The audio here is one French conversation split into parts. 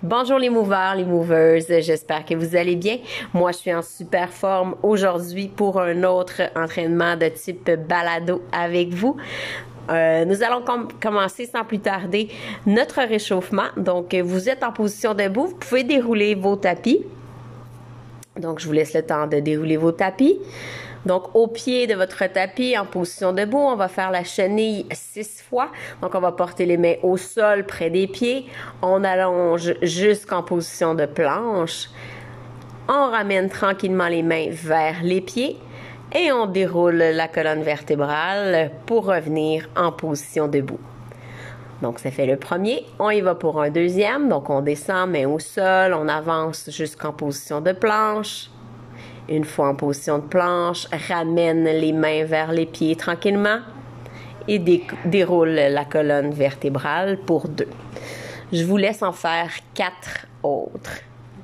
Bonjour les movers, les movers, j'espère que vous allez bien. Moi, je suis en super forme aujourd'hui pour un autre entraînement de type balado avec vous. Euh, nous allons commencer sans plus tarder notre réchauffement. Donc, vous êtes en position debout, vous pouvez dérouler vos tapis. Donc, je vous laisse le temps de dérouler vos tapis. Donc, au pied de votre tapis, en position debout, on va faire la chenille six fois. Donc, on va porter les mains au sol près des pieds. On allonge jusqu'en position de planche. On ramène tranquillement les mains vers les pieds et on déroule la colonne vertébrale pour revenir en position debout. Donc, ça fait le premier. On y va pour un deuxième. Donc, on descend, main au sol, on avance jusqu'en position de planche. Une fois en position de planche, ramène les mains vers les pieds tranquillement et déroule la colonne vertébrale pour deux. Je vous laisse en faire quatre autres.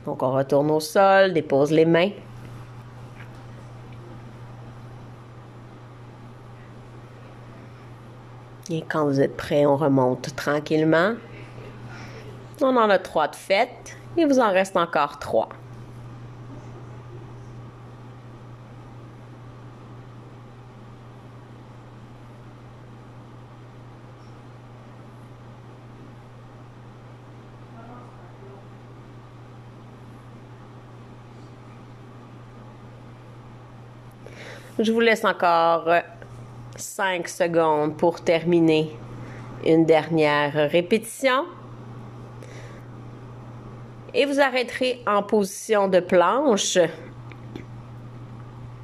Donc, on retourne au sol, dépose les mains. Et quand vous êtes prêt, on remonte tranquillement. On en a trois de faites. Il vous en reste encore trois. Je vous laisse encore 5 secondes pour terminer une dernière répétition. Et vous arrêterez en position de planche.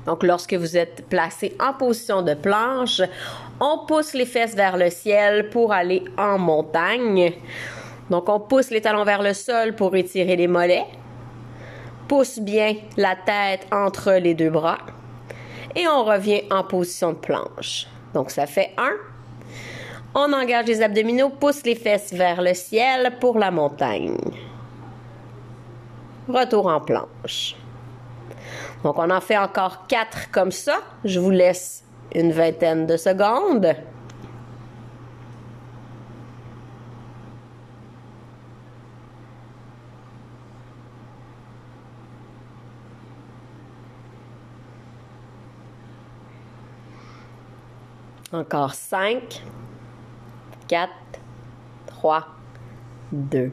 Donc, lorsque vous êtes placé en position de planche, on pousse les fesses vers le ciel pour aller en montagne. Donc, on pousse les talons vers le sol pour étirer les mollets. Pousse bien la tête entre les deux bras et on revient en position de planche. Donc ça fait un. On engage les abdominaux, pousse les fesses vers le ciel pour la montagne. Retour en planche. Donc on en fait encore quatre comme ça. Je vous laisse une vingtaine de secondes. Encore 5, 4, 3, 2,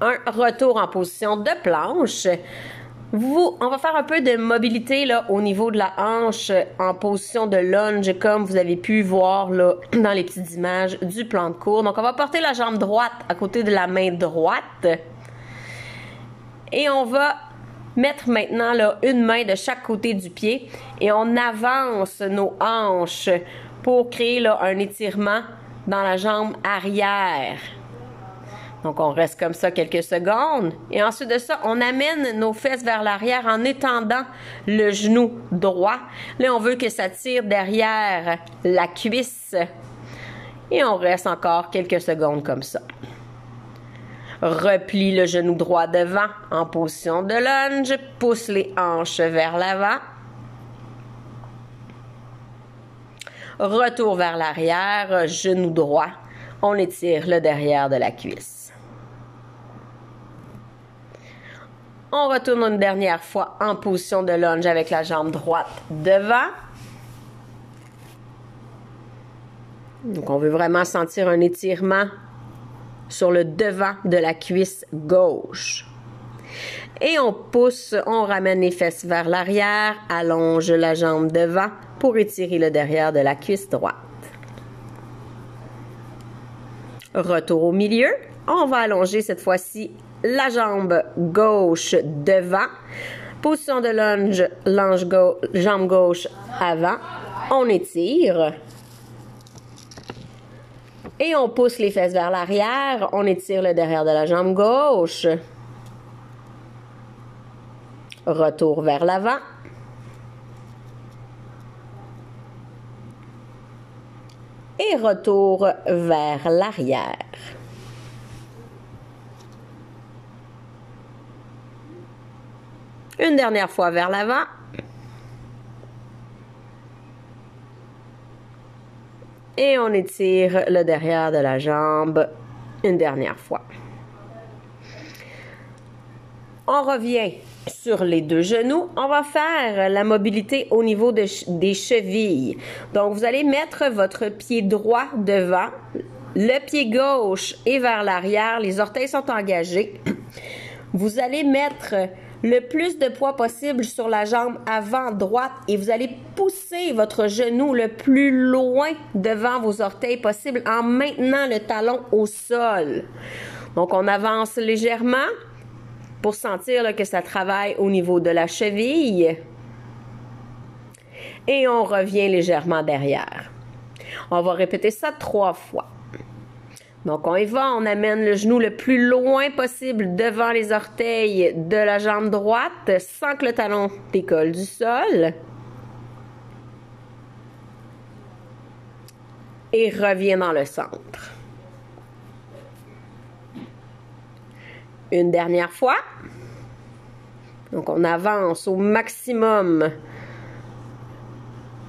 1. Retour en position de planche. On va faire un peu de mobilité au niveau de la hanche en position de lunge, comme vous avez pu voir dans les petites images du plan de cours. Donc, on va porter la jambe droite à côté de la main droite. Et on va mettre maintenant une main de chaque côté du pied et on avance nos hanches pour créer là, un étirement dans la jambe arrière. Donc, on reste comme ça quelques secondes. Et ensuite de ça, on amène nos fesses vers l'arrière en étendant le genou droit. Là, on veut que ça tire derrière la cuisse. Et on reste encore quelques secondes comme ça. Replie le genou droit devant en position de lunge. Pousse les hanches vers l'avant. Retour vers l'arrière, genou droit. On étire le derrière de la cuisse. On retourne une dernière fois en position de lunge avec la jambe droite devant. Donc, on veut vraiment sentir un étirement sur le devant de la cuisse gauche. Et on pousse, on ramène les fesses vers l'arrière, allonge la jambe devant pour étirer le derrière de la cuisse droite. Retour au milieu. On va allonger cette fois-ci la jambe gauche devant. Position de lunge, jambe gauche avant. On étire. Et on pousse les fesses vers l'arrière. On étire le derrière de la jambe gauche. Retour vers l'avant. Et retour vers l'arrière. Une dernière fois vers l'avant. Et on étire le derrière de la jambe une dernière fois. On revient sur les deux genoux. On va faire la mobilité au niveau des chevilles. Donc, vous allez mettre votre pied droit devant, le pied gauche est vers l'arrière, les orteils sont engagés. Vous allez mettre le plus de poids possible sur la jambe avant droite et vous allez pousser votre genou le plus loin devant vos orteils possible en maintenant le talon au sol. Donc on avance légèrement pour sentir que ça travaille au niveau de la cheville et on revient légèrement derrière. On va répéter ça trois fois. Donc, on y va, on amène le genou le plus loin possible devant les orteils de la jambe droite sans que le talon décolle du sol. Et revient dans le centre. Une dernière fois. Donc, on avance au maximum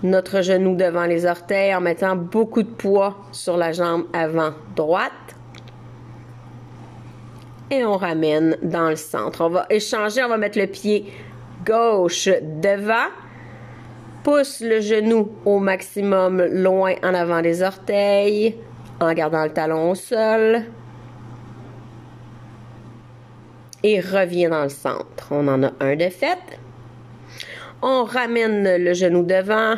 notre genou devant les orteils en mettant beaucoup de poids sur la jambe avant droite. Et on ramène dans le centre. On va échanger, on va mettre le pied gauche devant. Pousse le genou au maximum loin en avant des orteils en gardant le talon au sol. Et revient dans le centre. On en a un de fait. On ramène le genou devant.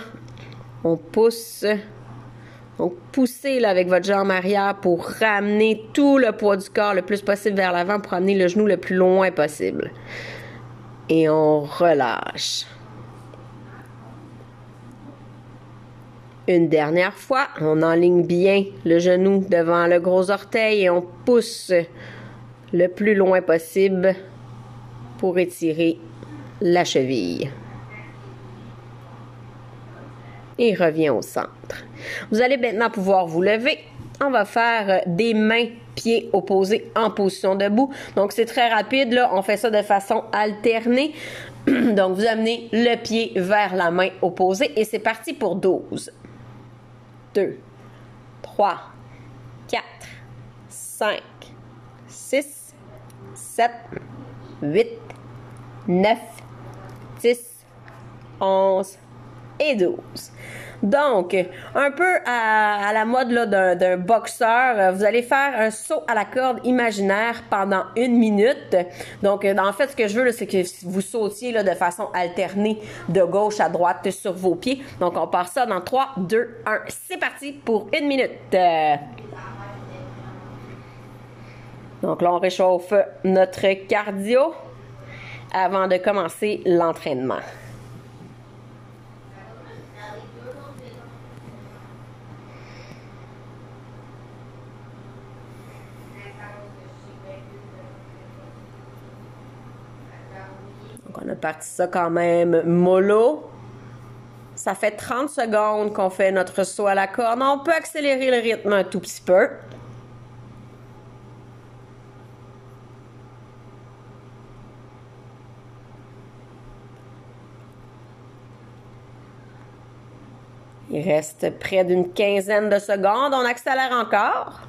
On pousse. Donc, poussez avec votre jambe arrière pour ramener tout le poids du corps le plus possible vers l'avant pour amener le genou le plus loin possible. Et on relâche. Une dernière fois, on enligne bien le genou devant le gros orteil et on pousse le plus loin possible pour étirer la cheville et revient au centre. Vous allez maintenant pouvoir vous lever. On va faire des mains pieds opposés en position debout. Donc c'est très rapide là, on fait ça de façon alternée. Donc vous amenez le pied vers la main opposée et c'est parti pour 12. 2 3 4 5 6 7 8 9 10 11 et 12. Donc, un peu à, la mode d'un boxeur, vous allez faire un saut à la corde imaginaire pendant une minute. Donc, en fait, ce que je veux, c'est que vous sautiez de façon alternée de gauche à droite sur vos pieds. Donc, on part ça dans 3, 2, 1. C'est parti pour une minute. Donc là, on réchauffe notre cardio avant de commencer l'entraînement. on a parti ça quand même mollo. Ça fait 30 secondes qu'on fait notre saut à la corde. On peut accélérer le rythme un tout petit peu. Il reste près d'une quinzaine de secondes. On accélère encore.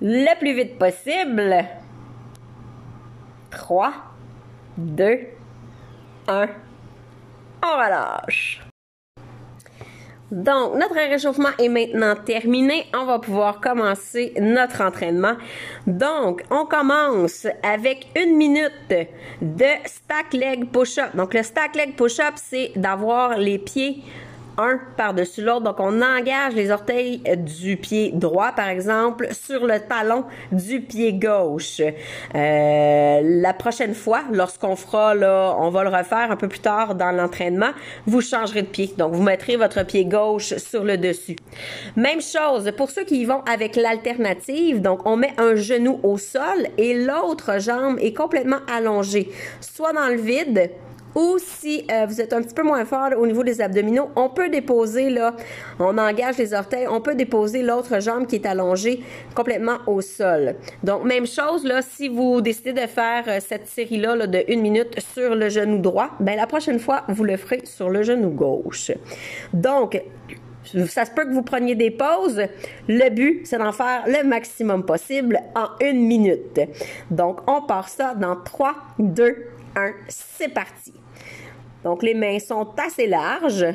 le plus vite possible. 3, 2, 1. On relâche. Donc, notre réchauffement est maintenant terminé. On va pouvoir commencer notre entraînement. Donc, on commence avec une minute de stack leg push-up. Donc, le stack leg push-up, c'est d'avoir les pieds un par-dessus l'autre. Donc, on engage les orteils du pied droit, par exemple, sur le talon du pied gauche. Euh, la prochaine fois, lorsqu'on fera, là, on va le refaire un peu plus tard dans l'entraînement, vous changerez de pied. Donc, vous mettrez votre pied gauche sur le dessus. Même chose pour ceux qui y vont avec l'alternative. Donc, on met un genou au sol et l'autre jambe est complètement allongée, soit dans le vide, ou si euh, vous êtes un petit peu moins fort au niveau des abdominaux, on peut déposer là, on engage les orteils, on peut déposer l'autre jambe qui est allongée complètement au sol. Donc même chose là, si vous décidez de faire euh, cette série là, là, de une minute sur le genou droit, ben la prochaine fois vous le ferez sur le genou gauche. Donc Ça se peut que vous preniez des pauses. Le but, c'est d'en faire le maximum possible en une minute. Donc, on part ça dans 3, 2, 1. C'est parti. Donc, les mains sont assez larges.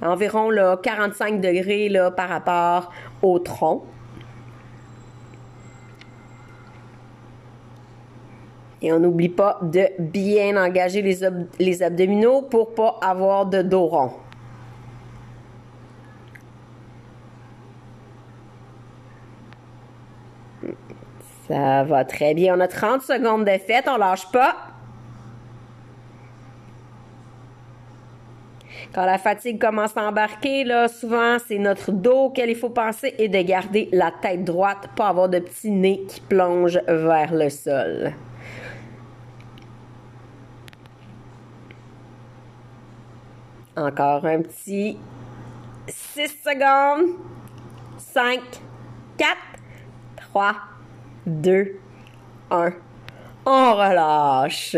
Environ là, 45 degrés là, par rapport au tronc. Et on n'oublie pas de bien engager les, abdominaux pour pas avoir de dos rond. Ça va très bien. On a 30 secondes de fête, on lâche pas. Quand la fatigue commence à embarquer, là, souvent, c'est notre dos auquel il faut penser et de garder la tête droite, pas avoir de petit nez qui plonge vers le sol. Encore un petit 6 secondes. 5, 4, 3, 2, 1. On relâche.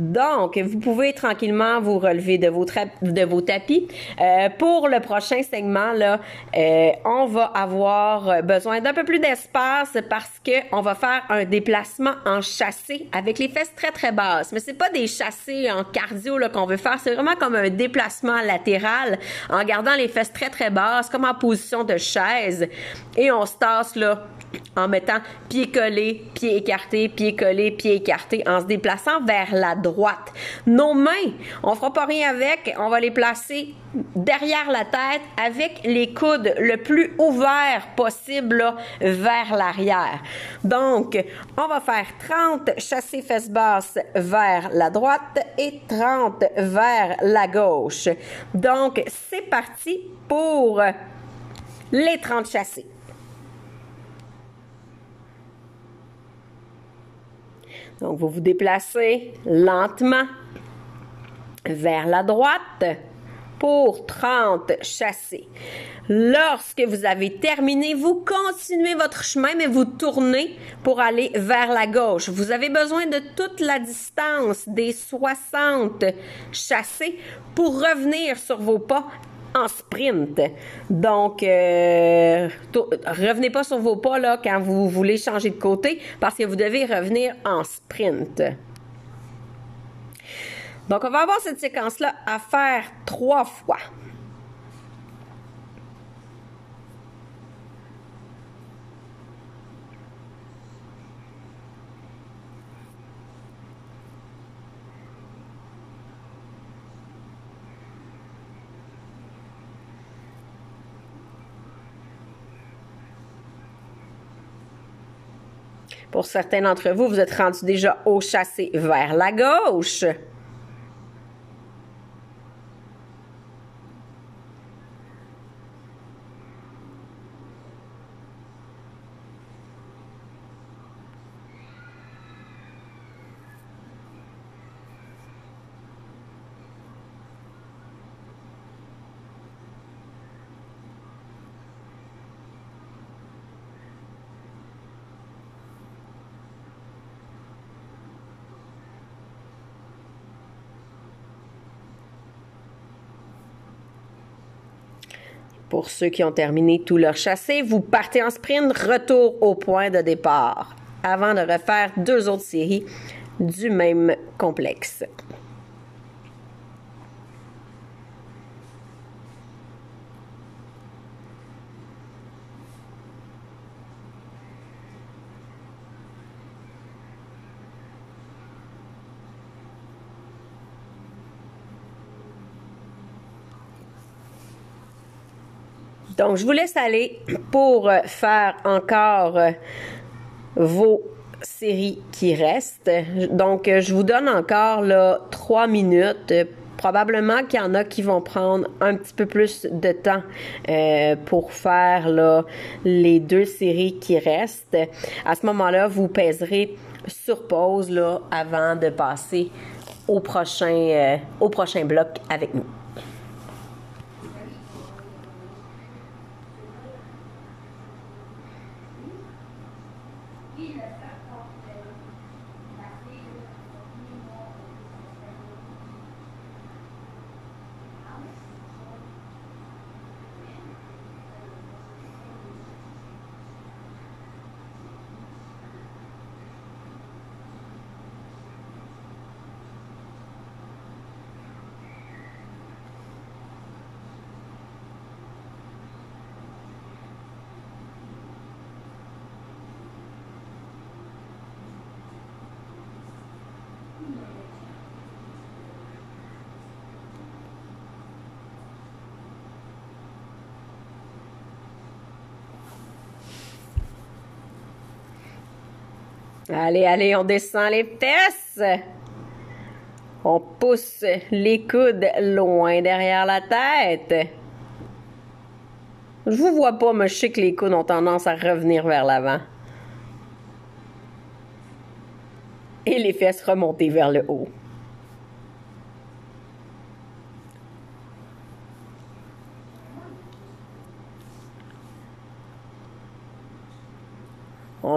Donc, vous pouvez tranquillement vous relever de vos, de vos tapis. Euh, pour le prochain segment, là, euh, on va avoir besoin d'un peu plus d'espace parce que on va faire un déplacement en chassé avec les fesses très très basses. Mais c'est pas des chassés en cardio qu'on veut faire, c'est vraiment comme un déplacement latéral en gardant les fesses très très basses, comme en position de chaise, et on se tasse là en mettant pied collé, pied écarté, pied collé, pied écarté, en se déplaçant vers la droite. Nos mains, on fera pas rien avec, on va les placer derrière la tête avec les coudes le plus ouverts possible vers l'arrière. Donc, on va faire 30 chassés fesses basses vers la droite et 30 vers la gauche. Donc, c'est parti pour les 30 chassés. Donc, vous vous déplacez lentement vers la droite pour 30 chassés. Lorsque vous avez terminé, vous continuez votre chemin, mais vous tournez pour aller vers la gauche. Vous avez besoin de toute la distance des 60 chassés pour revenir sur vos pas en sprint. Donc, euh, revenez pas sur vos pas là quand vous voulez changer de côté parce que vous devez revenir en sprint. Donc, on va avoir cette séquence-là à faire trois fois. Pour certains d'entre vous, vous êtes rendus déjà au chassé vers la gauche. Pour ceux qui ont terminé tout leur chassé, vous partez en sprint, retour au point de départ, avant de refaire deux autres séries du même complexe. Donc, je vous laisse aller pour euh, faire encore euh, vos séries qui restent. Donc, euh, je vous donne encore trois minutes. Probablement qu'il y en a qui vont prendre un petit peu plus de temps pour faire les deux séries qui restent. À ce moment-là, vous pèserez sur pause avant de passer au prochain, au prochain bloc avec nous. Allez, allez, on descend les fesses. On pousse les coudes loin derrière la tête. Je vous vois pas, mais je sais que les coudes ont tendance à revenir vers l'avant. Et les fesses remonter vers le haut.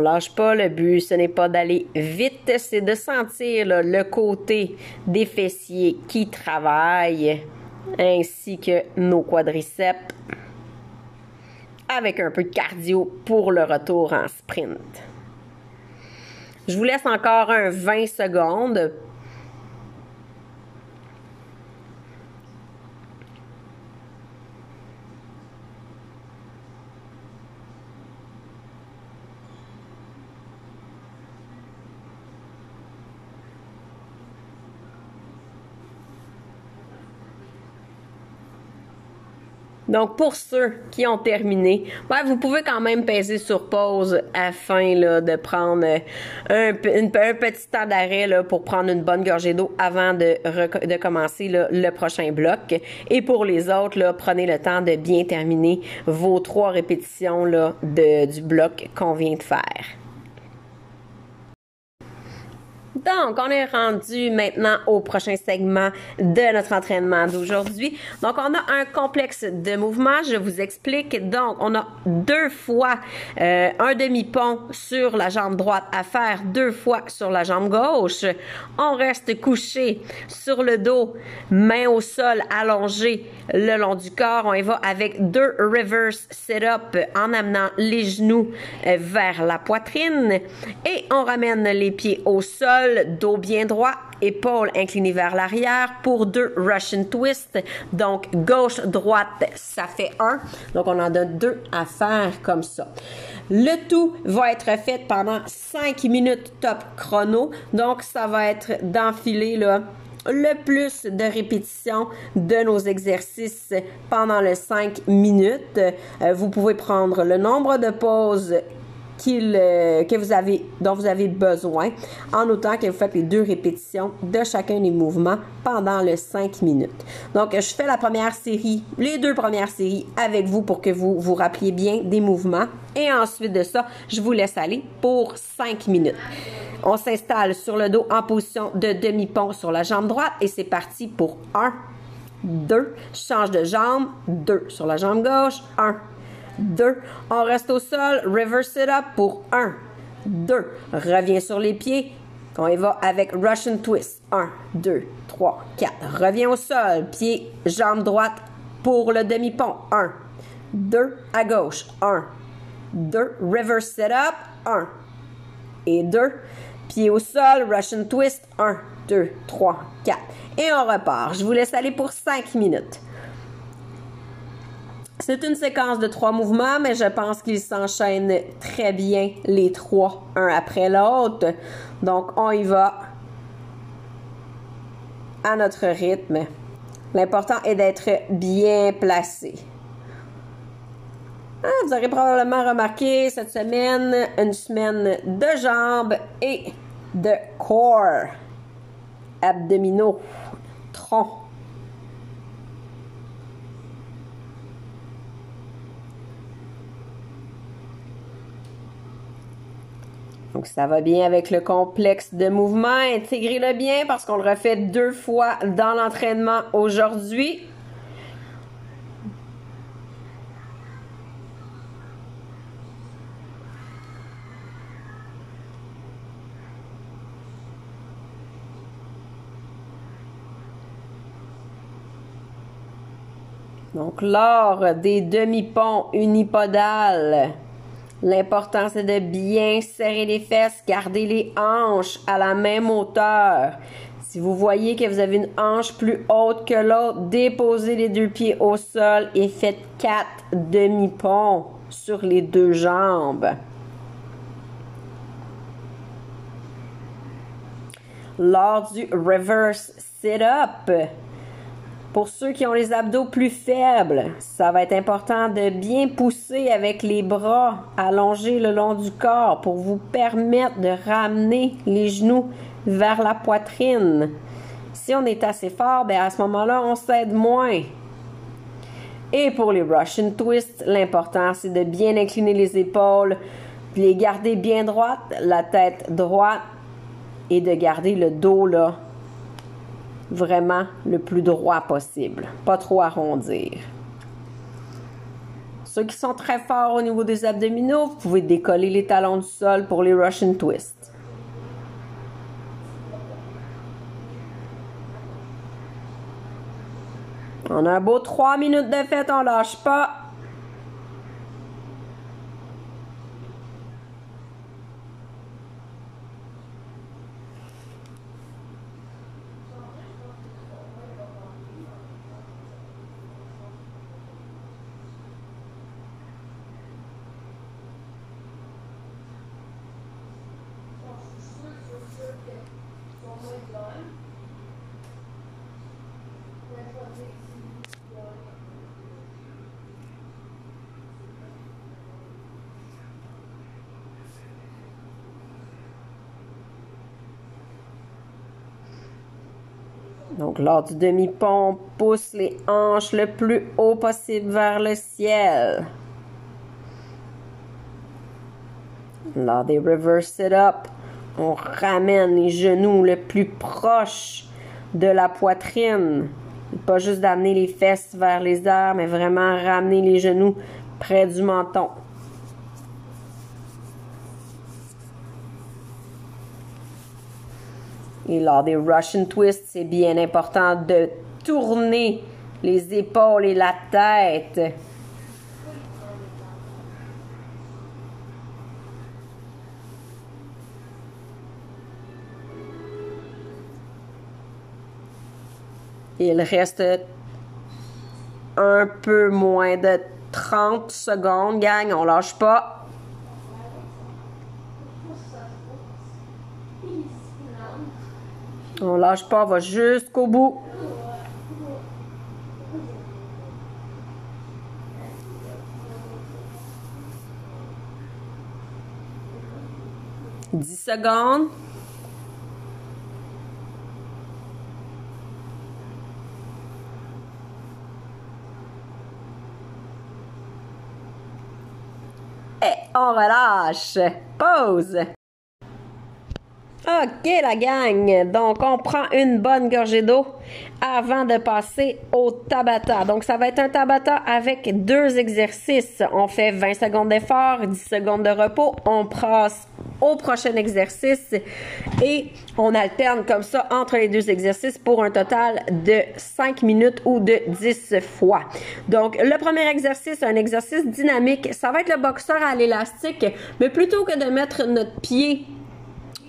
Lâche pas le but, ce n'est pas d'aller vite, c'est de sentir le côté des fessiers qui travaillent, ainsi que nos quadriceps, avec un peu de cardio pour le retour en sprint. Je vous laisse encore un 20 secondes Donc, pour ceux qui ont terminé, vous pouvez quand même peser sur pause afin de prendre un, petit temps d'arrêt pour prendre une bonne gorgée d'eau avant de, commencer le prochain bloc. Et pour les autres, prenez le temps de bien terminer vos trois répétitions là, du bloc qu'on vient de faire. Donc, on est rendu maintenant au prochain segment de notre entraînement d'aujourd'hui. Donc, on a un complexe de mouvements. Je vous explique. Donc, on a deux fois euh, un demi-pont sur la jambe droite à faire deux fois sur la jambe gauche. On reste couché sur le dos, main au sol allongée le long du corps. On y va avec deux reverse sit-up en amenant les genoux euh, vers la poitrine et on ramène les pieds au sol dos bien droit, épaules inclinées vers l'arrière pour deux Russian twist. Donc, gauche, droite, ça fait un. Donc, on en a deux à faire comme ça. Le tout va être fait pendant 5 minutes top chrono. Donc, ça va être d'enfiler le plus de répétitions de nos exercices pendant les 5 minutes. Euh, vous pouvez prendre le nombre de pauses euh, que vous avez, dont vous avez besoin, en autant que vous faites les deux répétitions de chacun des mouvements pendant les 5 minutes. Donc, je fais la première série, les deux premières séries avec vous pour que vous vous rappeliez bien des mouvements. Et ensuite de ça, je vous laisse aller pour 5 minutes. On s'installe sur le dos en position de demi-pont sur la jambe droite et c'est parti pour 1, 2, change de jambe, 2 sur la jambe gauche, 1, 2. On reste au sol, reverse it up pour 1, 2. Reviens sur les pieds. On y va avec Russian twist. 1, 2, 3, 4. Reviens au sol, pied, jambe droite pour le demi-pont. 1, 2, à gauche. 1, 2, reverse it up. 1 et 2. Pied au sol, Russian twist. 1, 2, 3, 4. Et on repart. Je vous laisse aller pour 5 minutes. C'est une séquence de trois mouvements, mais je pense qu'ils s'enchaînent très bien les trois, un après l'autre. Donc, on y va à notre rythme. L'important est d'être bien placé. Ah, vous aurez probablement remarqué cette semaine une semaine de jambes et de corps, abdominaux, tronc. Donc, ça va bien avec le complexe de mouvement. Intégrez-le bien parce qu'on le refait deux fois dans l'entraînement aujourd'hui. Donc, lors des demi-ponts unipodales, L'important, c'est de bien serrer les fesses, garder les hanches à la même hauteur. Si vous voyez que vous avez une hanche plus haute que l'autre, déposez les deux pieds au sol et faites quatre demi-ponts sur les deux jambes. Lors du reverse sit-up, Pour ceux qui ont les abdos plus faibles, ça va être important de bien pousser avec les bras allongés le long du corps pour vous permettre de ramener les genoux vers la poitrine. Si on est assez fort, ben à ce moment-là, on s'aide moins. Et pour les Russian twists, l'important c'est de bien incliner les épaules, de les garder bien droites, la tête droite et de garder le dos là vraiment le plus droit possible, pas trop arrondir. Ceux qui sont très forts au niveau des abdominaux, vous pouvez décoller les talons du sol pour les Russian twists. On a un beau 3 minutes de fête, on lâche pas. Donc, lors du demi-pont, pousse les hanches le plus haut possible vers le ciel. Lors des reverse sit-up, on ramène les genoux le plus proche de la poitrine. Pas juste d'amener les fesses vers les airs, mais vraiment ramener les genoux près du menton. Et lors des Russian twists, c'est bien important de tourner les épaules et la tête. Il reste un peu moins de 30 secondes, gang. On lâche pas. On lâche pas, on va jusqu'au bout. Dix secondes. Et on relâche. Pause. OK, la gang. Donc, on prend une bonne gorgée d'eau avant de passer au tabata. Donc, ça va être un tabata avec deux exercices. On fait 20 secondes d'effort, 10 secondes de repos. On passe au prochain exercice et on alterne comme ça entre les deux exercices pour un total de 5 minutes ou de 10 fois. Donc, le premier exercice, un exercice dynamique, ça va être le boxeur à l'élastique, mais plutôt que de mettre notre pied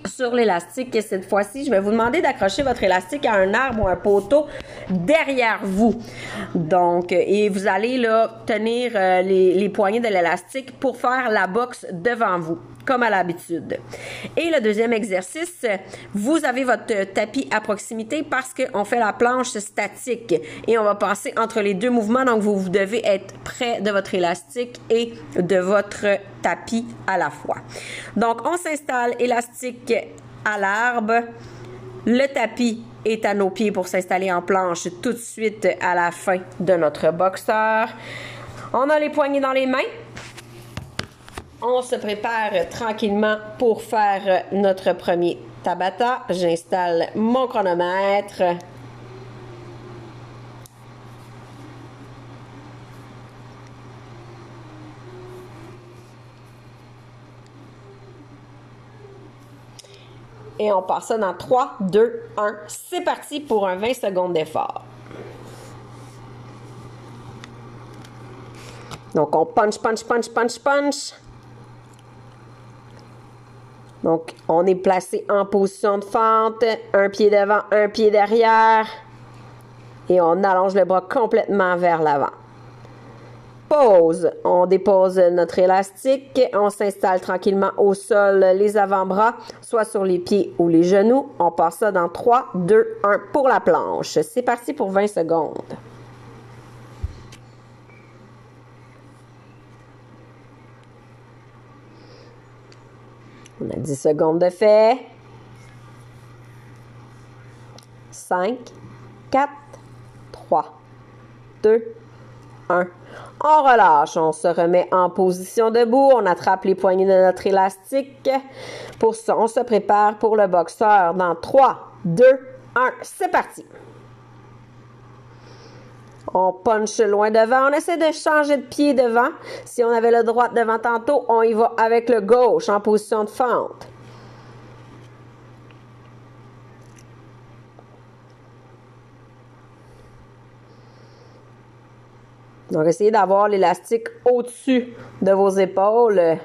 sur l'élastique cette fois-ci, je vais vous demander d'accrocher votre élastique à un arbre ou un poteau derrière vous. Donc, et vous allez là tenir euh, les, les poignées de l'élastique pour faire la boxe devant vous comme à l'habitude. Et le deuxième exercice, vous avez votre tapis à proximité parce qu'on fait la planche statique et on va passer entre les deux mouvements. Donc, vous, devez être près de votre élastique et de votre tapis à la fois. Donc, on s'installe élastique à l'arbre. Le tapis est à nos pieds pour s'installer en planche tout de suite à la fin de notre boxeur. On a les poignées dans les mains. On se prépare tranquillement pour faire notre premier tabata. J'installe mon chronomètre. Et on passe ça dans 3, 2, 1. C'est parti pour un 20 secondes d'effort. Donc on punch, punch, punch, punch, punch. Donc on est placé en position de fente, un pied devant, un pied derrière. Et on allonge le bras complètement vers l'avant. pause. On dépose notre élastique, on s'installe tranquillement au sol, les avant-bras, soit sur les pieds ou les genoux. On passe ça dans 3, 2, 1 pour la planche. C'est parti pour 20 secondes. On a 10 secondes de fait. 5, 4, 3, 2, 1. On relâche, on se remet en position debout, on attrape les poignées de notre élastique. Pour ça, on se prépare pour le boxeur dans 3, 2, 1. C'est parti. On punch loin devant. On essaie de changer de pied devant. Si on avait le droit devant tantôt, on y va avec le gauche en position de fente. Donc, essayez d'avoir l'élastique au-dessus de vos épaules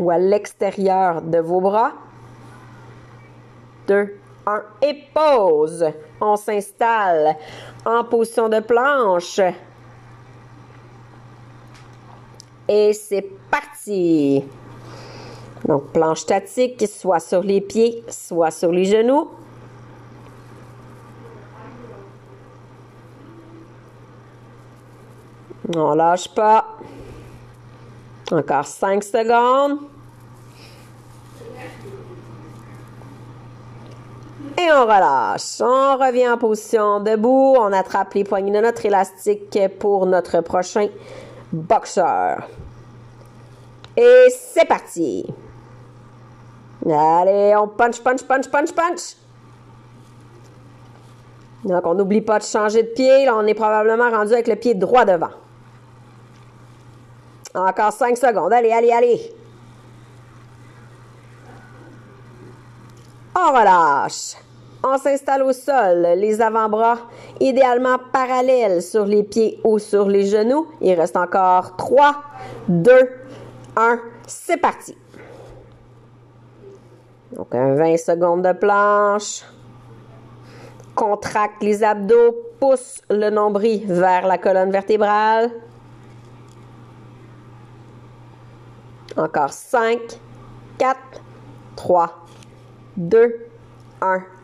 ou à l'extérieur de vos bras. Deux, un, et pause. On s'installe en position de planche. Et c'est parti. Donc, planche statique, soit sur les pieds, soit sur les genoux. On lâche pas. Encore 5 secondes. On relâche. On revient en position debout. On attrape les poignées de notre élastique pour notre prochain boxeur. Et c'est parti. Allez, on punch, punch, punch, punch, punch. Donc, on n'oublie pas de changer de pied. Là, on est probablement rendu avec le pied droit devant. Encore 5 secondes. Allez, allez, allez. On relâche. On s'installe au sol, les avant-bras idéalement parallèles sur les pieds ou sur les genoux. Il reste encore 3, 2, 1. C'est parti. Donc, un 20 secondes de planche. Contracte les abdos, pousse le nombril vers la colonne vertébrale. Encore 5, 4, 3, 2, 1.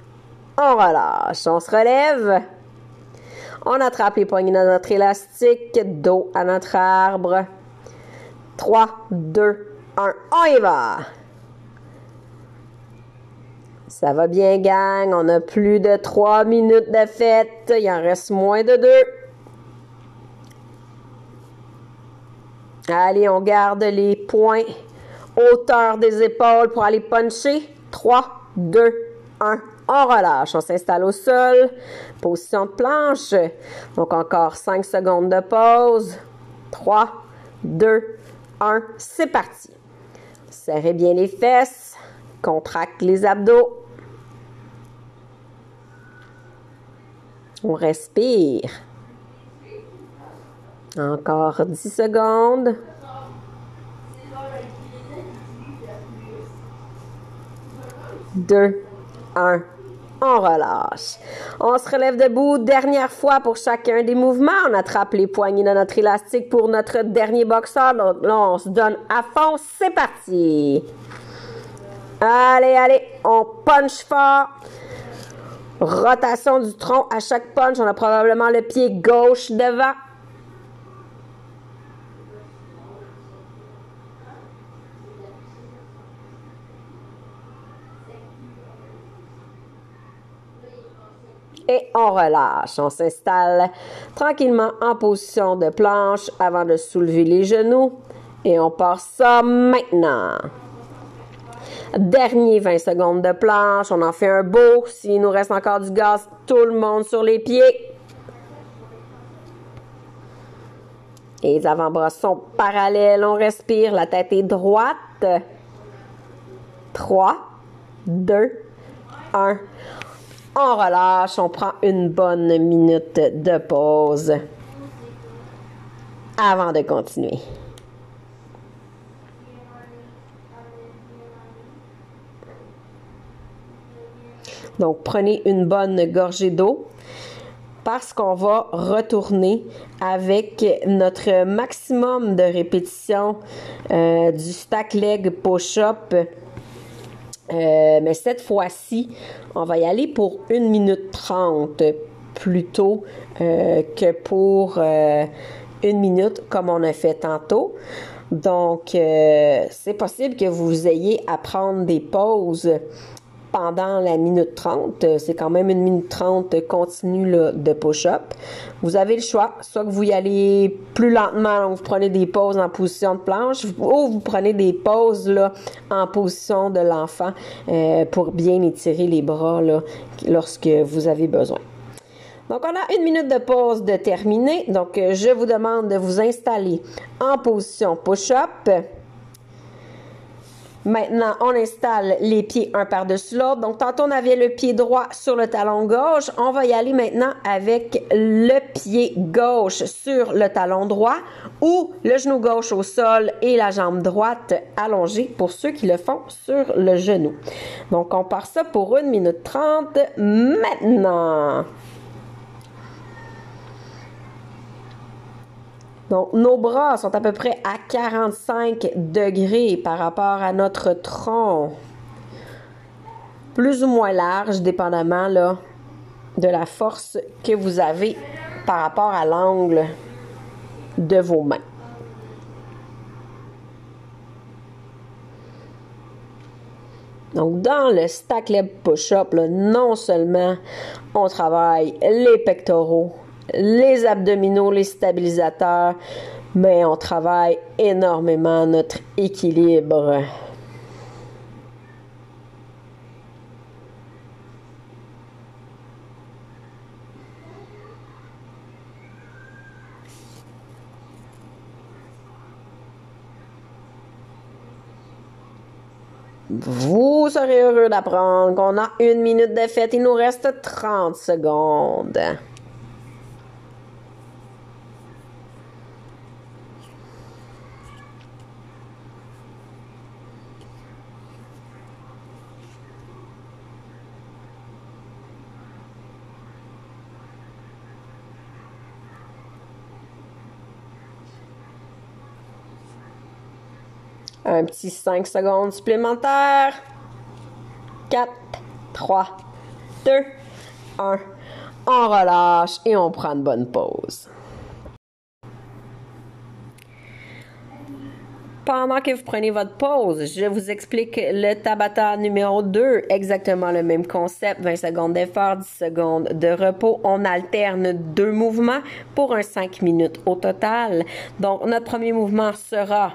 On relâche. On se relève. On attrape les poignées de notre élastique, dos à notre arbre. 3, 2, 1. On y va. Ça va bien, gang? On a plus de 3 minutes de fête. Il en reste moins de 2. Allez, on garde les points hauteur des épaules pour aller puncher. 3, 2, 1. On relâche. On s'installe au sol. Position de planche. Donc encore 5 secondes de pause. 3, 2, 1. C'est parti. Serrez bien les fesses. Contracte les abdos. On respire. Encore 10 secondes. Deux, un. On relâche. On se relève debout. Dernière fois pour chacun des mouvements. On attrape les poignées de notre élastique pour notre dernier boxeur. Donc là, on se donne à fond. C'est parti. Allez, allez. On punch fort. Rotation du tronc à chaque punch. On a probablement le pied gauche devant. Et on relâche. On s'installe tranquillement en position de planche avant de soulever les genoux et on part ça maintenant. Dernier 20 secondes de planche, on en fait un beau. S'il nous reste encore du gaz, tout le monde sur les pieds. Les avant-bras sont parallèles, on respire, la tête est droite. 3, 2, 1. On relâche, on prend une bonne minute de pause avant de continuer. Donc, prenez une bonne gorgée d'eau. parce qu'on va retourner avec notre maximum de répétition euh, du stack leg push-up. Euh, mais cette fois-ci, on va y aller pour 1 minute 30 plutôt euh, que pour une minute comme on a fait tantôt. Donc, c'est possible que vous ayez à prendre des pauses pendant la minute 30. Euh, c'est quand même une minute 30 continue de push-up. Vous avez le choix. Soit que vous y allez plus lentement, donc vous prenez des pauses en position de planche, ou vous prenez des pauses là, en position de l'enfant euh, pour bien étirer les bras là, lorsque vous avez besoin. Donc, on a une minute de pause de terminer. Donc, euh, je vous demande de vous installer en position push-up. Maintenant, on installe les pieds un par-dessus l'autre. Donc, tantôt, on avait le pied droit sur le talon gauche. On va y aller maintenant avec le pied gauche sur le talon droit ou le genou gauche au sol et la jambe droite allongée pour ceux qui le font sur le genou. Donc, on part ça pour une minute trente maintenant. Donc, nos bras sont à peu près à 45 degrés par rapport à notre tronc. Plus ou moins large, dépendamment de la force que vous avez par rapport à l'angle de vos mains. Donc, dans le stack leg push-up, non seulement on travaille les pectoraux, les abdominaux, les stabilisateurs, mais on travaille énormément notre équilibre. Vous serez heureux d'apprendre qu'on a une minute de fête. Il nous reste 30 secondes. Un petit 5 secondes supplémentaires. 4, 3, 2, 1. On relâche et on prend une bonne pause. Pendant que vous prenez votre pause, je vous explique le Tabata numéro 2, exactement le même concept, 20 secondes d'effort, 10 secondes de repos. On alterne deux mouvements pour un 5 minutes au total. Donc, notre premier mouvement sera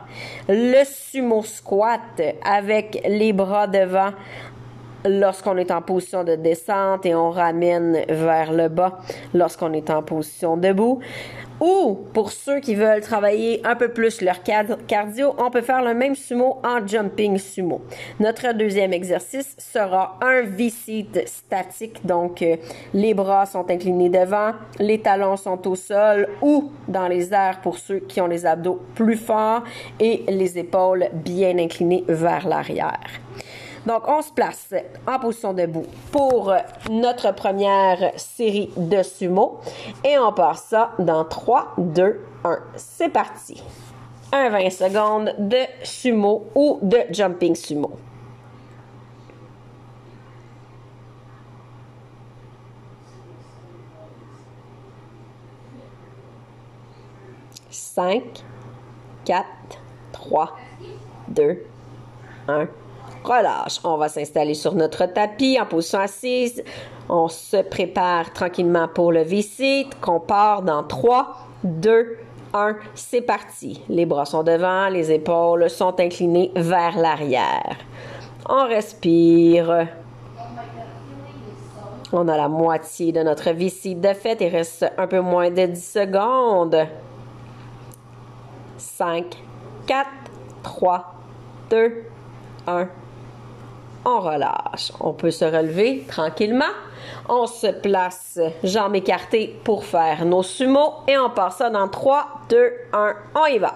le sumo squat avec les bras devant lorsqu'on est en position de descente et on ramène vers le bas lorsqu'on est en position debout. Ou pour ceux qui veulent travailler un peu plus leur cardio, on peut faire le même sumo en jumping sumo. Notre deuxième exercice sera un V-seat statique, donc euh, les bras sont inclinés devant, les talons sont au sol ou dans les airs pour ceux qui ont les abdos plus forts et les épaules bien inclinées vers l'arrière. Donc, on se place en position debout pour notre première série de sumo. Et on part ça dans 3, 2, 1. C'est parti. Un 20 secondes de sumo ou de jumping sumo. Cinq, quatre, trois, deux, un relâche. On va s'installer sur notre tapis en position assise. On se prépare tranquillement pour le V-sit qu'on part dans 3, 2, 1. C'est parti. Les bras sont devant, les épaules sont inclinées vers l'arrière. On respire. On a la moitié de notre V-sit de fait. Il reste un peu moins de 10 secondes. 5, 4, 3, 2, 1 on relâche. On peut se relever tranquillement. On se place jambes écartées pour faire nos sumo et on part ça dans 3, 2, 1, on y va.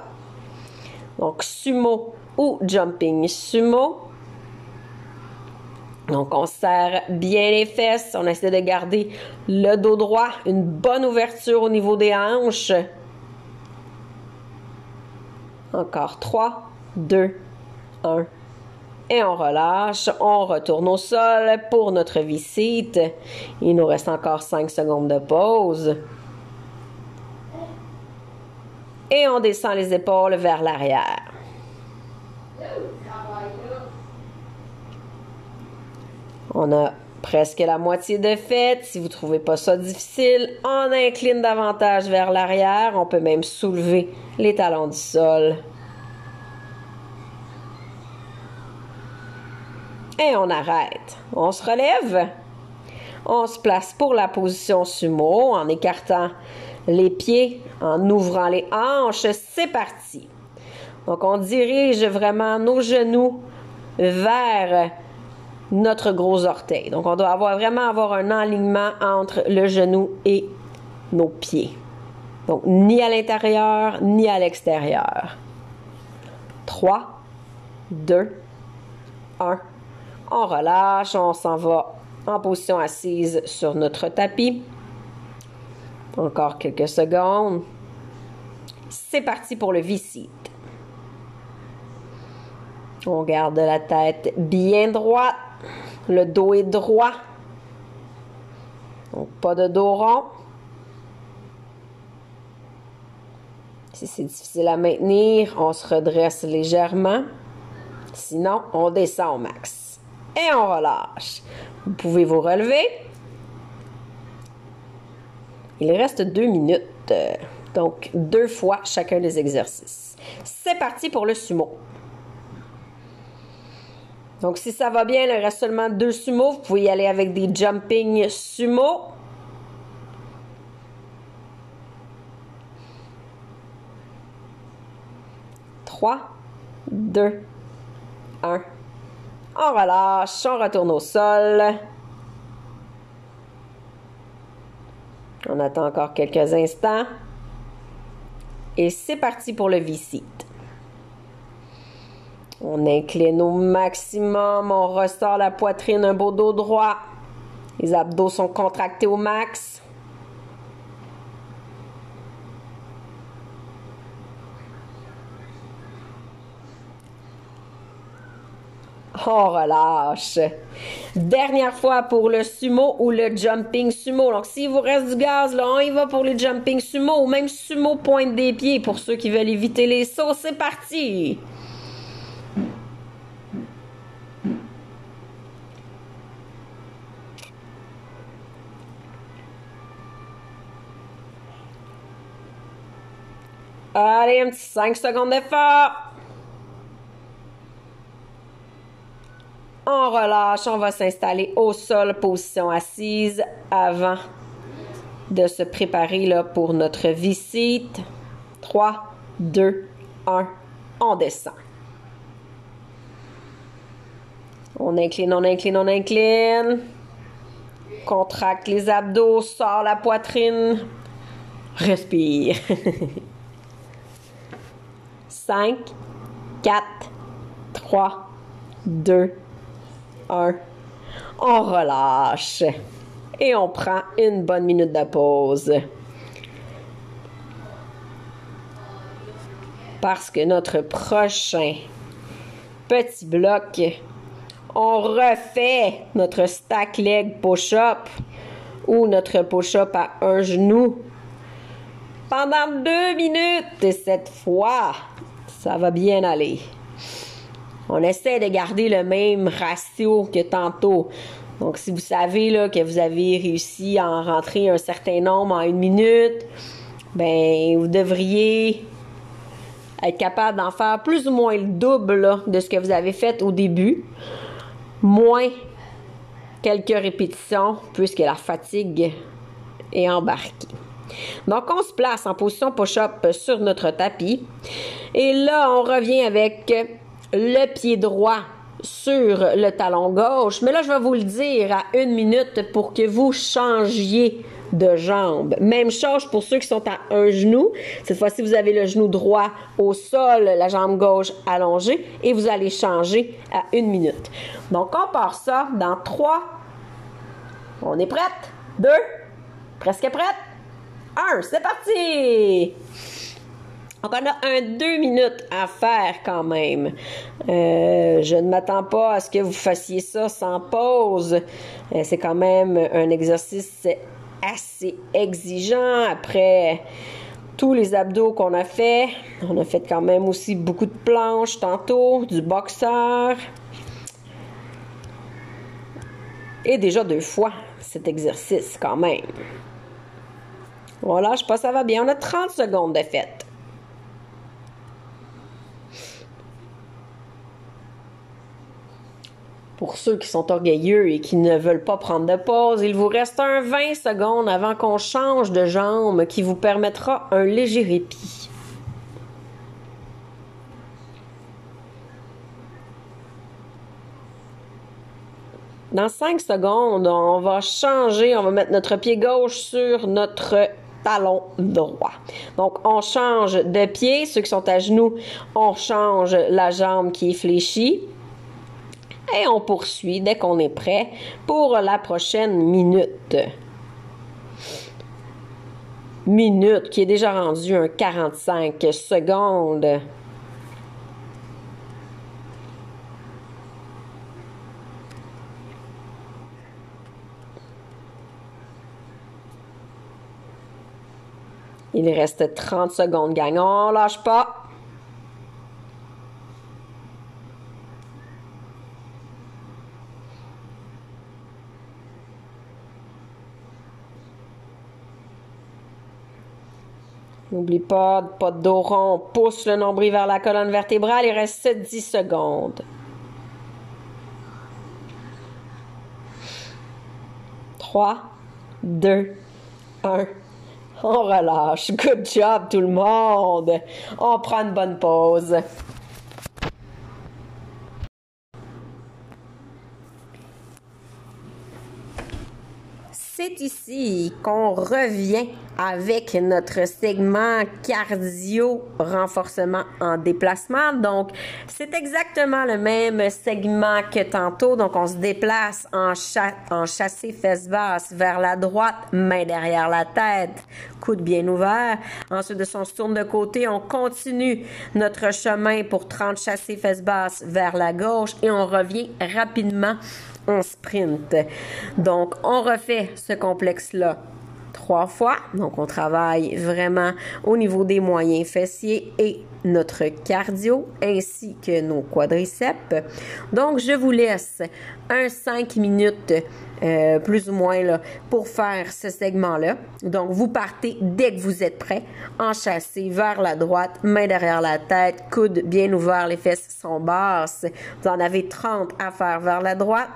Donc sumo ou jumping sumo. Donc, on serre bien les fesses. On essaie de garder le dos droit, une bonne ouverture au niveau des hanches. Encore 3, 2, 1. Et on relâche. On retourne au sol pour notre visite. Il nous reste encore 5 secondes de pause. Et on descend les épaules vers l'arrière. On a presque la moitié de fait. Si vous ne trouvez pas ça difficile, on incline davantage vers l'arrière. On peut même soulever les talons du sol. Et on arrête. On se relève. On se place pour la position sumo en écartant les pieds, en ouvrant les hanches. C'est parti. Donc on dirige vraiment nos genoux vers notre gros orteil. Donc, on doit vraiment avoir un alignement entre le genou et nos pieds. Donc, ni à l'intérieur, ni à l'extérieur. 3, 2, 1. On relâche, on s'en va en position assise sur notre tapis. Encore quelques secondes. C'est parti pour le V-seat. On garde la tête bien droite. Le dos est droit. Donc, pas de dos rond. Si c'est difficile à maintenir, on se redresse légèrement. Sinon, on descend au max. Et on relâche. Vous pouvez vous relever. Il reste deux minutes. Donc, deux fois chacun des exercices. C'est parti pour le sumo. Donc, si ça va bien, il reste seulement deux sumo. Vous pouvez y aller avec des jumping sumo. Trois, deux, un. On relâche, on retourne au sol. On attend encore quelques instants. Et c'est parti pour le V-seat. On incline au maximum, on ressort la poitrine, un beau dos droit. Les abdos sont contractés au max. On relâche. Dernière fois pour le sumo ou le jumping sumo. Donc, s'il vous reste du gaz, là, on y va pour le jumping sumo ou même sumo pointe des pieds pour ceux qui veulent éviter les sauts. C'est parti! Allez, un petit 5 secondes d'effort. On relâche, on va s'installer au sol, position assise, avant de se préparer pour notre visite. 3, 2, 1, on descend. On incline, on incline, on incline. Contracte les abdos, sort la poitrine. Respire. 5, 4, 3, 2, 1. On relâche. Et on prend une bonne minute de pause. Parce que notre prochain petit bloc, on refait notre stack leg push-up ou notre push-up à un genou pendant deux minutes. Et cette fois, ça va bien aller. On essaie de garder le même ratio que tantôt. Donc, si vous savez là, que vous avez réussi à en rentrer un certain nombre en une minute, ben vous devriez être capable d'en faire plus ou moins le double de ce que vous avez fait au début, moins quelques répétitions puisque la fatigue est embarquée. Donc, on se place en position push-up sur notre tapis. Et là, on revient avec le pied droit sur le talon gauche. Mais là, je vais vous le dire à une minute pour que vous changiez de jambes. Même chose pour ceux qui sont à un genou. Cette fois-ci, vous avez le genou droit au sol, la jambe gauche allongée et vous allez changer à une minute. Donc, on part ça dans trois. On est prête? Deux? Presque prête? Un, c'est parti! Donc, on a un deux minutes à faire quand même. Euh, je ne m'attends pas à ce que vous fassiez ça sans pause. Euh, c'est quand même un exercice assez exigeant après tous les abdos qu'on a fait. On a fait quand même aussi beaucoup de planches tantôt, du boxeur. Et déjà deux fois cet exercice quand même. Voilà, je pense que ça va bien. On a 30 secondes de fête. Pour ceux qui sont orgueilleux et qui ne veulent pas prendre de pause, il vous reste un 20 secondes avant qu'on change de jambe qui vous permettra un léger répit. Dans 5 secondes, on va changer, on va mettre notre pied gauche sur notre talon droit. Donc, on change de pied. Ceux qui sont à genoux, on change la jambe qui est fléchie. Et on poursuit dès qu'on est prêt pour la prochaine minute. Minute qui est déjà rendue un 45 secondes. Il reste 30 secondes, gang. On lâche pas. N'oublie pas, pas de dos rond. Pousse le nombril vers la colonne vertébrale. Il reste 10 secondes. 3, 2, 1. On relâche. Good job tout le monde. On prend une bonne pause. C'est ici qu'on revient avec notre segment cardio renforcement en déplacement. Donc, c'est exactement le même segment que tantôt. Donc, on se déplace en, en chassé fesse basse vers la droite, main derrière la tête, coude bien ouvert. Ensuite de son tourne de côté, on continue notre chemin pour 30 chassés fesse basse vers la gauche et on revient rapidement en sprint. Donc, on refait ce complexe-là trois fois. Donc, on travaille vraiment au niveau des moyens fessiers et notre cardio ainsi que nos quadriceps. Donc, je vous laisse un 5 minutes euh, plus ou moins pour faire ce segment-là. Donc, vous partez dès que vous êtes prêt, enchâssé vers la droite, main derrière la tête, coude bien ouvert, les fesses sont basses. Vous en avez 30 à faire vers la droite,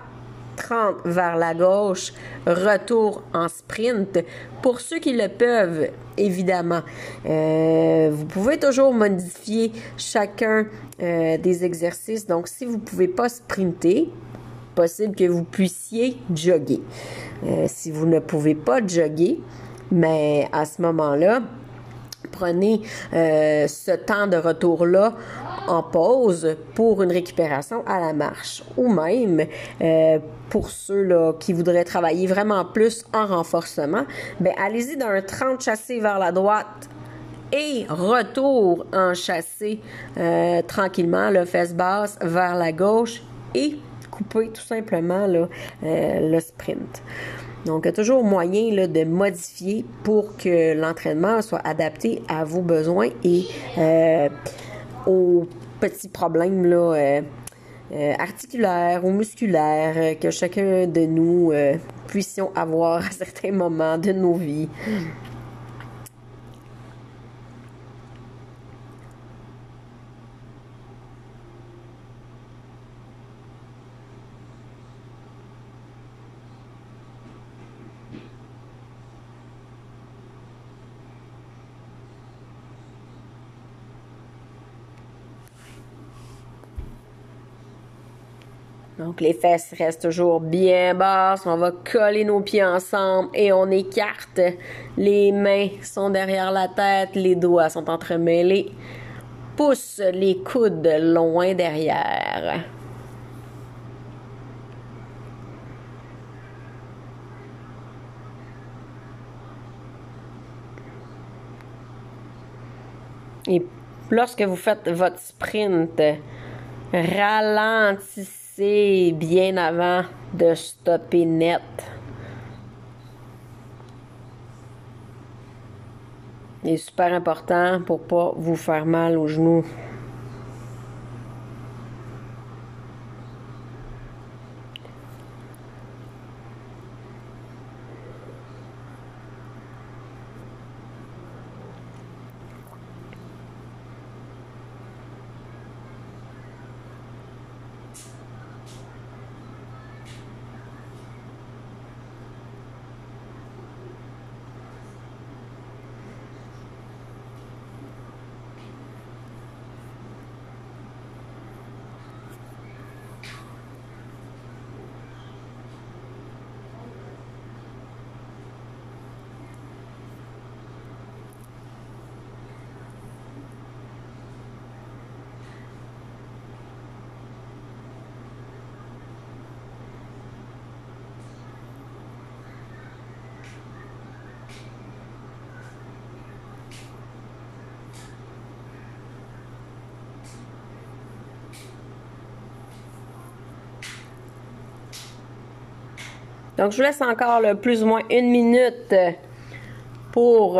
30 vers la gauche, retour en sprint. Pour ceux qui le peuvent, évidemment, euh, vous pouvez toujours modifier chacun euh, des exercices. Donc, si vous ne pouvez pas sprinter, possible que vous puissiez jogger. Euh, si vous ne pouvez pas jogger, mais à ce moment-là, prenez ce temps de retour-là en pause pour une récupération à la marche ou même euh, pour ceux là, qui voudraient travailler vraiment plus en renforcement, ben allez-y d'un 30 chassé vers la droite et retour en chassé euh, tranquillement, le fesse basse vers la gauche et couper tout simplement euh, le sprint. Donc, il y a toujours moyen là, de modifier pour que l'entraînement soit adapté à vos besoins et aux petits problèmes là, euh, euh, articulaires ou musculaires euh, que chacun de nous puissions avoir à certains moments de nos vies. Donc les fesses restent toujours bien basses. On va coller nos pieds ensemble et on écarte. Les mains sont derrière la tête, les doigts sont entremêlés. Pousse les coudes loin derrière. Et lorsque vous faites votre sprint, ralentissez bien avant de stopper net. C'est super important pour pas vous faire mal aux genoux. Donc, je vous laisse encore plus ou moins une minute pour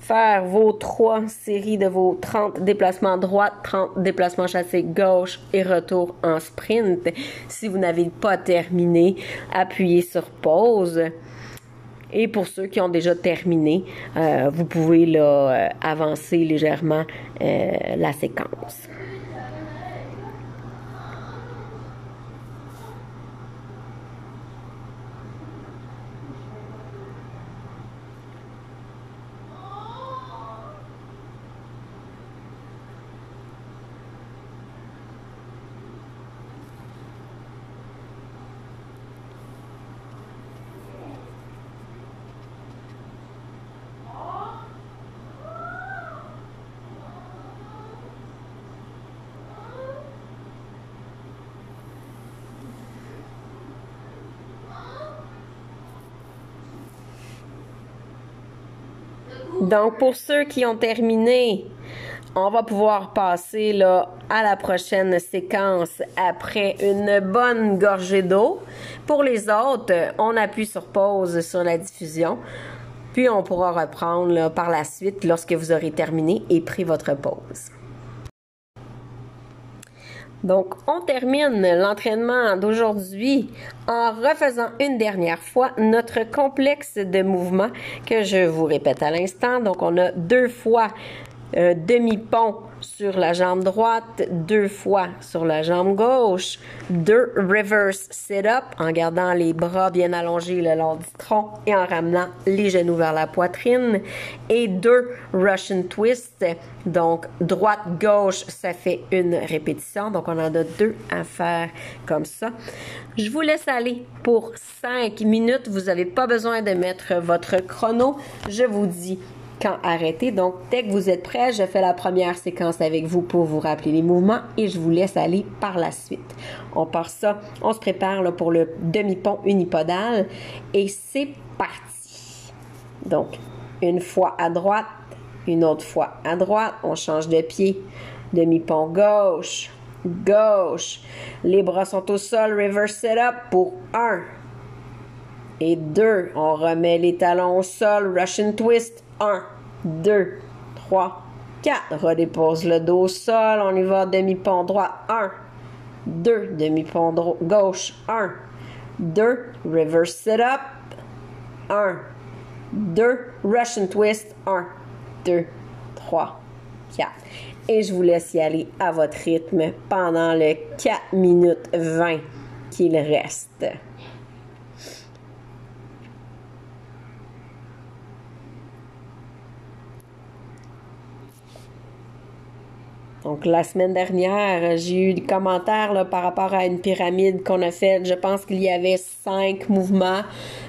faire vos trois séries de vos 30 déplacements droite, 30 déplacements chassés gauche et retour en sprint. Si vous n'avez pas terminé, appuyez sur pause. Et pour ceux qui ont déjà terminé, euh, vous pouvez euh, avancer légèrement euh, la séquence. Donc, pour ceux qui ont terminé, on va pouvoir passer à la prochaine séquence après une bonne gorgée d'eau. Pour les autres, on appuie sur pause sur la diffusion. Puis on pourra reprendre par la suite lorsque vous aurez terminé et pris votre pause. Donc, on termine l'entraînement d'aujourd'hui en refaisant une dernière fois notre complexe de mouvements que je vous répète à l'instant. Donc, on a deux fois euh, demi-pont sur la jambe droite, deux fois sur la jambe gauche, deux reverse sit-up en gardant les bras bien allongés le long du tronc et en ramenant les genoux vers la poitrine et deux Russian twist. Donc droite-gauche, ça fait une répétition. Donc on en a deux à faire comme ça. Je vous laisse aller pour cinq minutes. Vous n'avez pas besoin de mettre votre chrono. Je vous dis quand arrêter. Donc, dès que vous êtes prêt, je fais la première séquence avec vous pour vous rappeler les mouvements et je vous laisse aller par la suite. On part ça, on se prépare là, pour le demi-pont unipodal et c'est parti. Donc, une fois à droite, une autre fois à droite, on change de pied, demi-pont gauche, gauche. Les bras sont au sol, reverse set up pour un et deux. On remet les talons au sol, Russian twist 1, 2, 3, 4. Redépose le dos au sol. On y va demi-pont droit. 1, 2, demi-pont gauche. 1, 2, reverse sit-up. 1, 2, Russian twist. 1, 2, 3, 4. Et je vous laisse y aller à votre rythme pendant le 4 minutes 20 qu'il reste. Donc, la semaine dernière, j'ai eu des commentaires là, par rapport à une pyramide qu'on a faite. Je pense qu'il y avait cinq mouvements.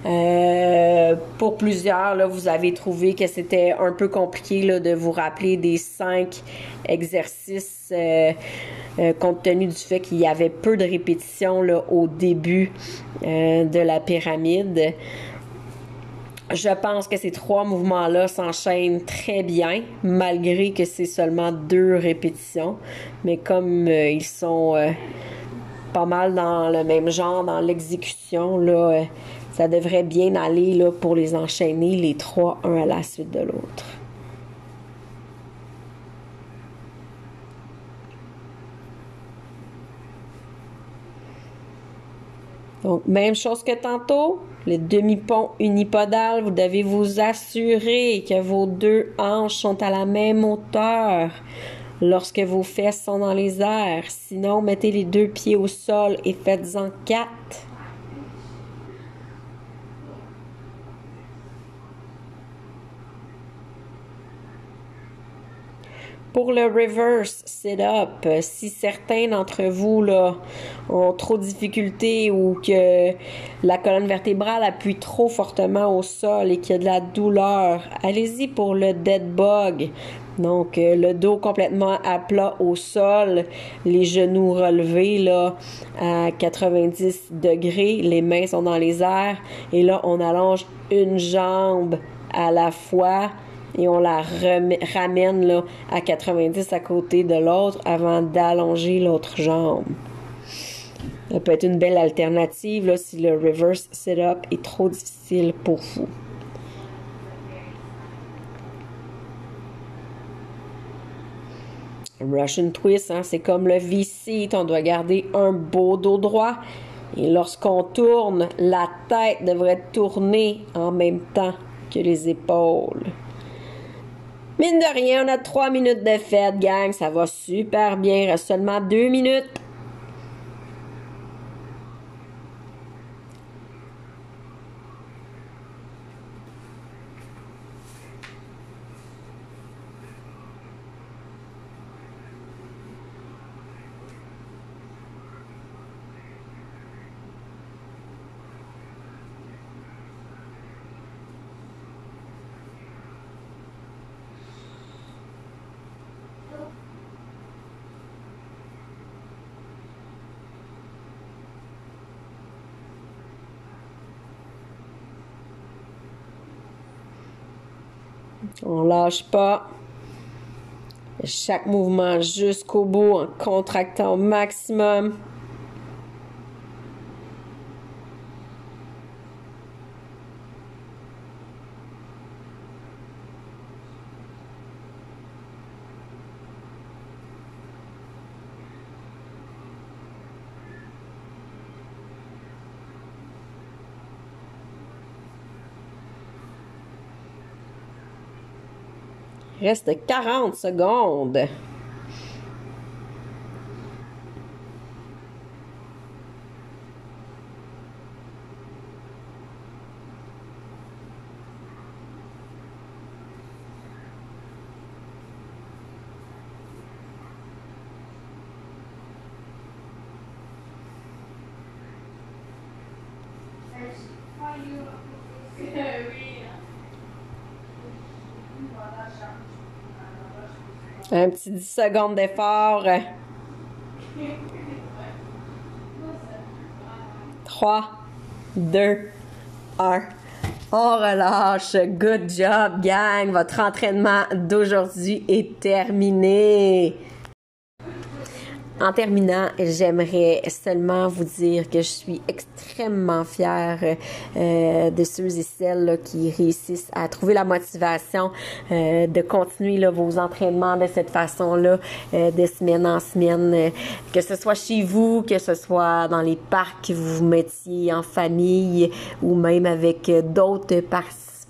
Euh, pour plusieurs, vous avez trouvé que c'était un peu compliqué de vous rappeler des cinq exercices euh, euh, compte tenu du fait qu'il y avait peu de répétitions au début de la pyramide. Je pense que ces trois mouvements-là s'enchaînent très bien, malgré que c'est seulement deux répétitions. Mais comme euh, ils sont euh, pas mal dans le même genre, dans l'exécution, là, euh, ça devrait bien aller là, pour les enchaîner, les trois, un à la suite de l'autre. Donc, même chose que tantôt, les demi-ponts unipodales, vous devez vous assurer que vos deux hanches sont à la même hauteur lorsque vos fesses sont dans les airs. Sinon, mettez les deux pieds au sol et faites-en quatre. Pour le reverse sit-up, si certains d'entre vous là, ont trop de difficultés ou que la colonne vertébrale appuie trop fortement au sol et qu'il y a de la douleur, allez-y pour le dead bug. Donc, euh, le dos complètement à plat au sol, les genoux relevés là, à 90 degrés, les mains sont dans les airs et là, on allonge une jambe à la fois et on la ramène là, à 90 à côté de l'autre avant d'allonger l'autre jambe. Ça peut être une belle alternative là, si le reverse sit-up est trop difficile pour vous. Russian twist, hein, c'est comme le V-sit. On doit garder un beau dos droit. Et lorsqu'on tourne, la tête devrait tourner en même temps que les épaules. Mine de rien, on a trois minutes de fête, gang. Ça va super bien. Il reste seulement deux minutes. On lâche pas. Chaque mouvement jusqu'au bout en contractant au maximum. Reste 40 secondes. Un petit 10 secondes d'effort. 3, 2, 1. On relâche. Good job, gang. Votre entraînement d'aujourd'hui est terminé. En terminant, j'aimerais seulement vous dire que je suis extrêmement fière euh, de ceux et celles qui réussissent à trouver la motivation euh, de continuer là, vos entraînements de cette façon-là, euh, de semaine en semaine, que ce soit chez vous, que ce soit dans les parcs que vous vous mettiez en famille ou même avec d'autres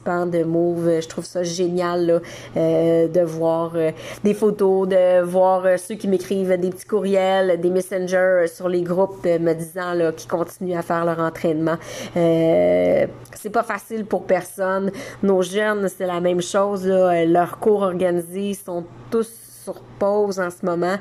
de Move. Je trouve ça génial euh, de voir euh, des photos, de voir euh, ceux qui m'écrivent des petits courriels, des messengers sur les groupes me disant là, qu'ils continuent à faire leur entraînement. c'est pas facile pour personne. Nos jeunes, c'est la même chose. Leurs cours organisés sont tous sur pause en ce moment.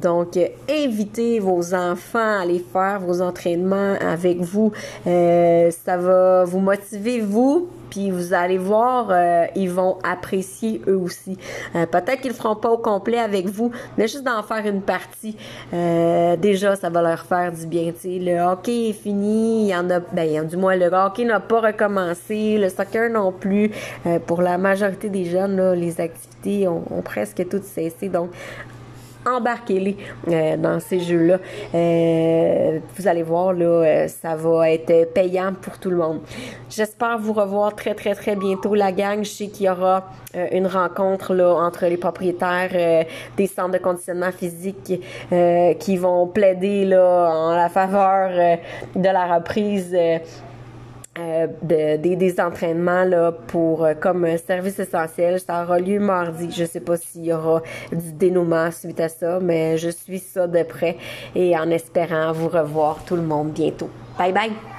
Donc, invitez vos enfants à aller faire vos entraînements avec vous. ça va vous motiver, vous, puis vous allez voir, euh, ils vont apprécier eux aussi. Euh, peut-être qu'ils le feront pas au complet avec vous, mais juste d'en faire une partie, euh, déjà, ça va leur faire du bien. sais, Le hockey est fini, il y en a, ben, du moins, le hockey n'a pas recommencé, le soccer non plus. pour la majorité des jeunes, les activités ont, ont presque toutes cessé. Donc, embarquez-les euh, dans ces jeux-là. Euh, vous allez voir, là, euh, ça va être payant pour tout le monde. J'espère vous revoir très, très, très bientôt, la gang. Je sais qu'il y aura une rencontre là, entre les propriétaires des centres de conditionnement physique qui vont plaider là, en la faveur de la reprise euh, des entraînements là, pour euh, comme service essentiel. Ça aura lieu mardi. Je sais pas s'il y aura du dénouement suite à ça, mais je suis ça de près et en espérant vous revoir tout le monde bientôt. Bye bye!